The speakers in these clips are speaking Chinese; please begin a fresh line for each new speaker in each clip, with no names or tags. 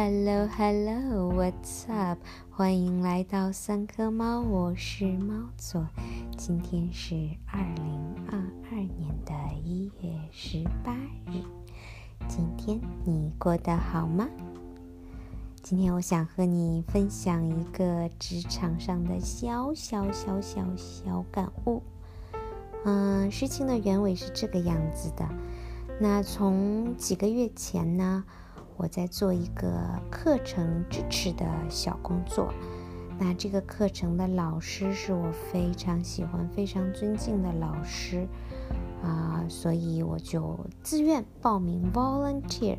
Hello, Hello, What's up？欢迎来到三颗猫，我是猫左。今天是二零二二年的一月十八日。今天你过得好吗？今天我想和你分享一个职场上的小小小小小感悟。嗯，事情的原委是这个样子的。那从几个月前呢？我在做一个课程支持的小工作，那这个课程的老师是我非常喜欢、非常尊敬的老师啊，所以我就自愿报名 volunteer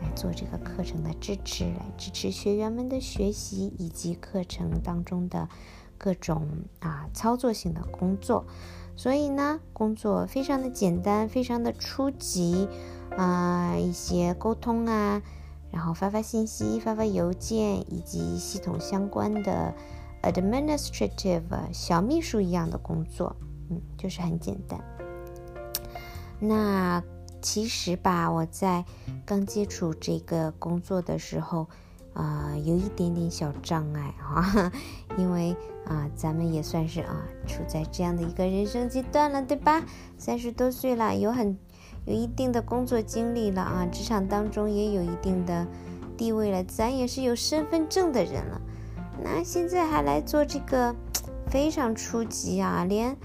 来做这个课程的支持，来支持学员们的学习以及课程当中的各种啊操作性的工作。所以呢，工作非常的简单，非常的初级。啊，一些沟通啊，然后发发信息、发发邮件，以及系统相关的 administrative 小秘书一样的工作，嗯，就是很简单。那其实吧，我在刚接触这个工作的时候，啊，有一点点小障碍哈，因为啊，咱们也算是啊，处在这样的一个人生阶段了，对吧？三十多岁了，有很。有一定的工作经历了啊，职场当中也有一定的地位了，咱也是有身份证的人了。那现在还来做这个非常初级啊，连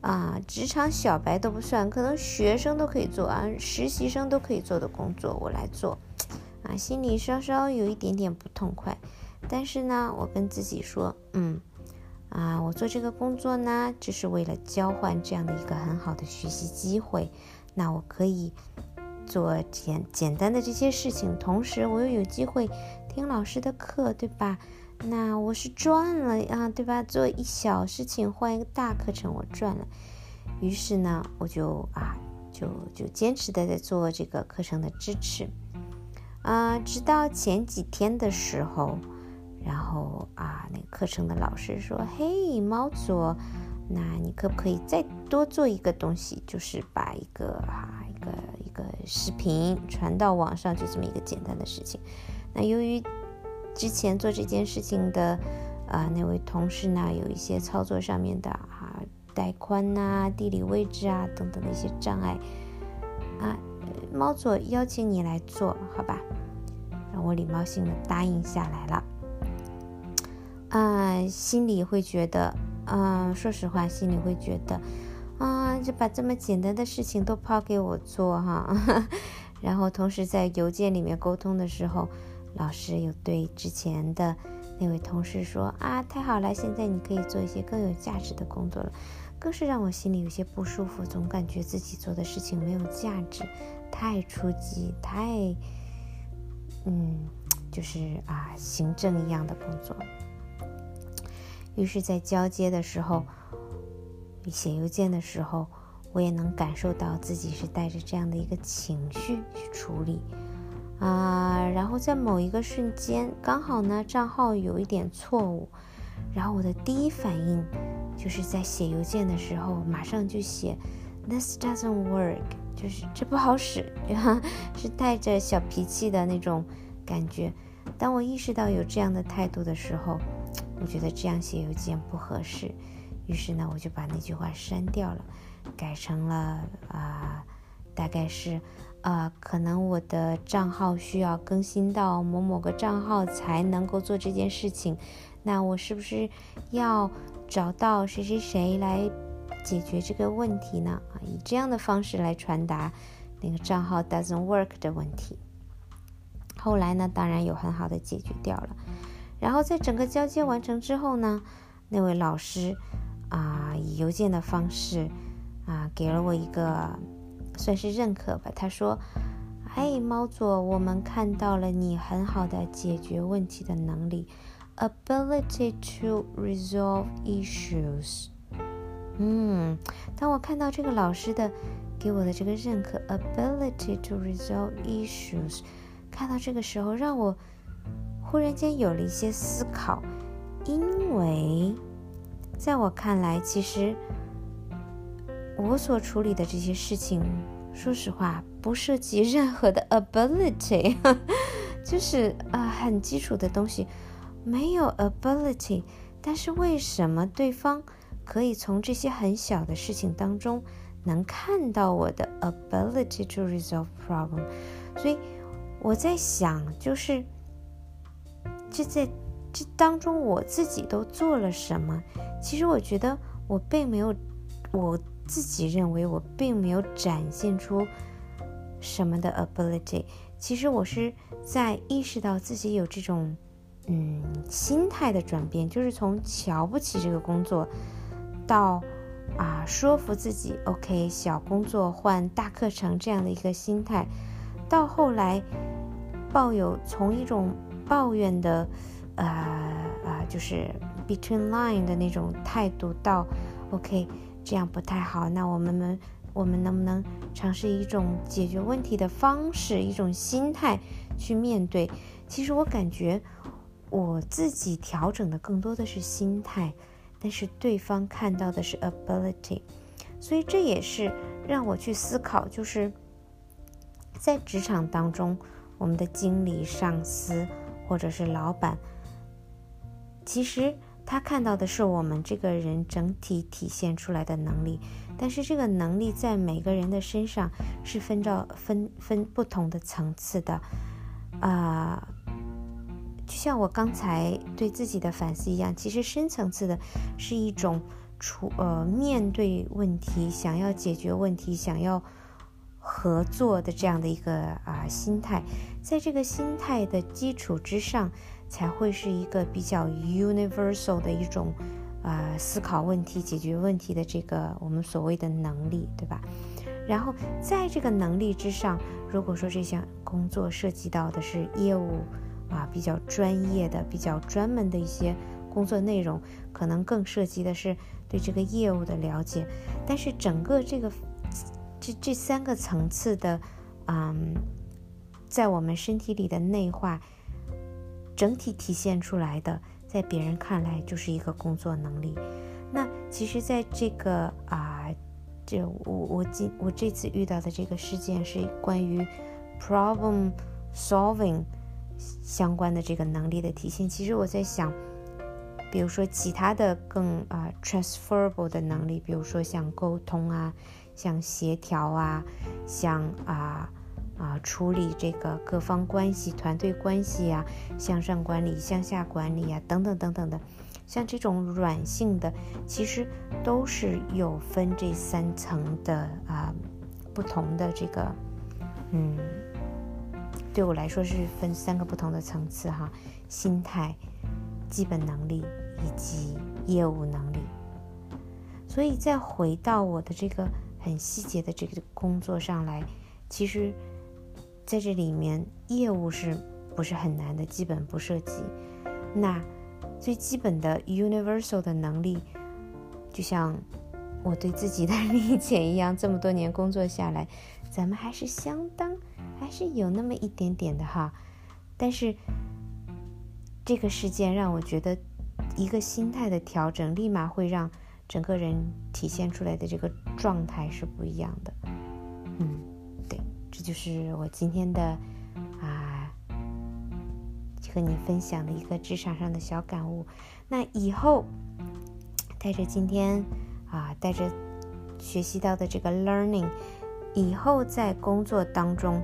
啊职场小白都不算，可能学生都可以做啊，实习生都可以做的工作，我来做啊，心里稍稍有一点点不痛快。但是呢，我跟自己说，嗯啊，我做这个工作呢，就是为了交换这样的一个很好的学习机会。那我可以做简简单的这些事情，同时我又有机会听老师的课，对吧？那我是赚了啊，对吧？做一小事情换一个大课程，我赚了。于是呢，我就啊，就就坚持的在做这个课程的支持啊，直到前几天的时候，然后啊，那个课程的老师说：“嘿，猫左。”那你可不可以再多做一个东西，就是把一个啊一个一个视频传到网上，就这么一个简单的事情。那由于之前做这件事情的啊那位同事呢，有一些操作上面的啊带宽呐、地理位置啊等等的一些障碍啊，猫左邀请你来做好吧？让我礼貌性的答应下来了。啊，心里会觉得。嗯，说实话，心里会觉得，啊，就把这么简单的事情都抛给我做哈。然后同时在邮件里面沟通的时候，老师有对之前的那位同事说啊，太好了，现在你可以做一些更有价值的工作了，更是让我心里有些不舒服，总感觉自己做的事情没有价值，太初级，太，嗯，就是啊，行政一样的工作。于是，在交接的时候，写邮件的时候，我也能感受到自己是带着这样的一个情绪去处理啊。然后在某一个瞬间，刚好呢账号有一点错误，然后我的第一反应就是在写邮件的时候，马上就写 "This doesn't work"，就是这不好使，是带着小脾气的那种感觉。当我意识到有这样的态度的时候，我觉得这样写邮件不合适，于是呢，我就把那句话删掉了，改成了啊，大概是啊，可能我的账号需要更新到某某个账号才能够做这件事情，那我是不是要找到谁谁谁来解决这个问题呢？啊，以这样的方式来传达那个账号 doesn't work 的问题。后来呢，当然有很好的解决掉了。然后在整个交接完成之后呢，那位老师啊，以邮件的方式啊，给了我一个算是认可吧。他说：“嘿，猫左，我们看到了你很好的解决问题的能力，ability to resolve issues。”嗯，当我看到这个老师的给我的这个认可，ability to resolve issues，看到这个时候让我。忽然间有了一些思考，因为在我看来，其实我所处理的这些事情，说实话不涉及任何的 ability，就是啊，很基础的东西，没有 ability，但是为什么对方可以从这些很小的事情当中能看到我的 ability to resolve problem？所以我在想，就是这在这当中我自己都做了什么？其实我觉得我并没有，我自己认为我并没有展现出什么的 ability。其实我是在意识到自己有这种，嗯，心态的转变，就是从瞧不起这个工作，到啊说服自己，OK，小工作换大课程这样的一个心态，到后来抱有从一种抱怨的，呃啊，就是 between line 的那种态度，到 OK，这样不太好，那我们们。我们能不能尝试一种解决问题的方式，一种心态去面对？其实我感觉我自己调整的更多的是心态，但是对方看到的是 ability，所以这也是让我去思考，就是在职场当中，我们的经理、上司或者是老板，其实。他看到的是我们这个人整体体现出来的能力，但是这个能力在每个人的身上是分着分分不同的层次的，啊，就像我刚才对自己的反思一样，其实深层次的是一种处呃面对问题、想要解决问题、想要合作的这样的一个啊心态，在这个心态的基础之上。才会是一个比较 universal 的一种，呃，思考问题、解决问题的这个我们所谓的能力，对吧？然后在这个能力之上，如果说这项工作涉及到的是业务啊，比较专业的、比较专门的一些工作内容，可能更涉及的是对这个业务的了解。但是整个这个这这三个层次的，嗯，在我们身体里的内化。整体体现出来的，在别人看来就是一个工作能力。那其实，在这个啊，这我我今我这次遇到的这个事件是关于 problem solving 相关的这个能力的体现。其实我在想，比如说其他的更啊 transferable 的能力，比如说像沟通啊，像协调啊，像啊。啊，处理这个各方关系、团队关系呀，向上管理、向下管理呀，等等等等的，像这种软性的，其实都是有分这三层的啊，不同的这个，嗯，对我来说是分三个不同的层次哈，心态、基本能力以及业务能力。所以再回到我的这个很细节的这个工作上来，其实。在这里面，业务是不是很难的？基本不涉及。那最基本的 universal 的能力，就像我对自己的理解一样，这么多年工作下来，咱们还是相当，还是有那么一点点的哈。但是这个事件让我觉得，一个心态的调整，立马会让整个人体现出来的这个状态是不一样的。嗯。对这就是我今天的啊，和你分享的一个职场上的小感悟。那以后带着今天啊，带着学习到的这个 learning，以后在工作当中，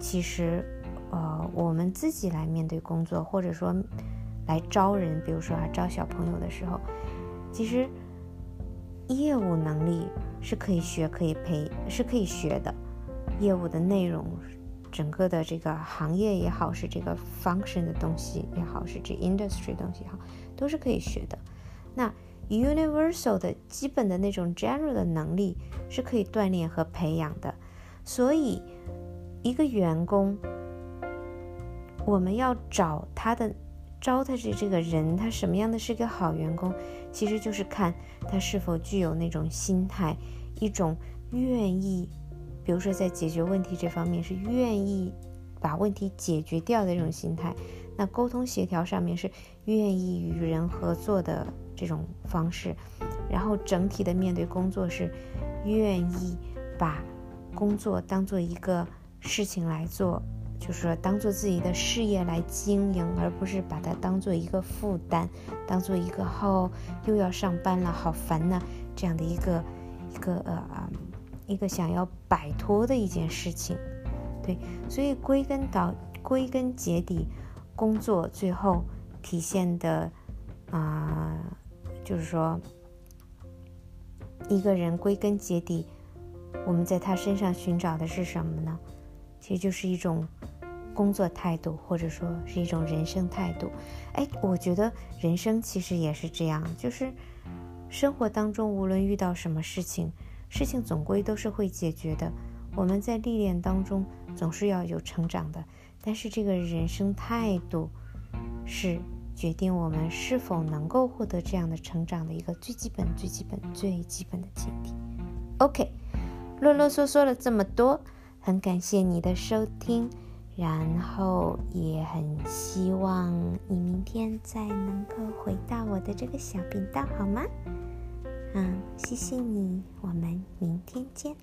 其实呃，我们自己来面对工作，或者说来招人，比如说啊，招小朋友的时候，其实业务能力是可以学、可以培、是可以学的。业务的内容，整个的这个行业也好，是这个 function 的东西也好，是这 industry 东西也好，都是可以学的。那 universal 的基本的那种 general 的能力是可以锻炼和培养的。所以，一个员工，我们要找他的招他的这个人，他什么样的是个好员工，其实就是看他是否具有那种心态，一种愿意。比如说，在解决问题这方面是愿意把问题解决掉的这种心态；那沟通协调上面是愿意与人合作的这种方式；然后整体的面对工作是愿意把工作当做一个事情来做，就是说当做自己的事业来经营，而不是把它当做一个负担，当做一个哦又要上班了，好烦呐这样的一个一个呃一个想要摆脱的一件事情。对，所以归根到归根结底，工作最后体现的啊，就是说一个人归根结底。我们在他身上寻找的是什么呢？其实就是一种工作态度，或者说是一种人生态度。哎，我觉得人生其实也是这样，就是生活当中无论遇到什么事情，事情总归都是会解决的。我们在历练当中总是要有成长的，但是这个人生态度是决定我们是否能够获得这样的成长的一个最基本、最基本、最基本的前提。OK。啰啰嗦嗦了这么多，很感谢你的收听，然后也很希望你明天再能够回到我的这个小频道，好吗？嗯，谢谢你，我们明天见。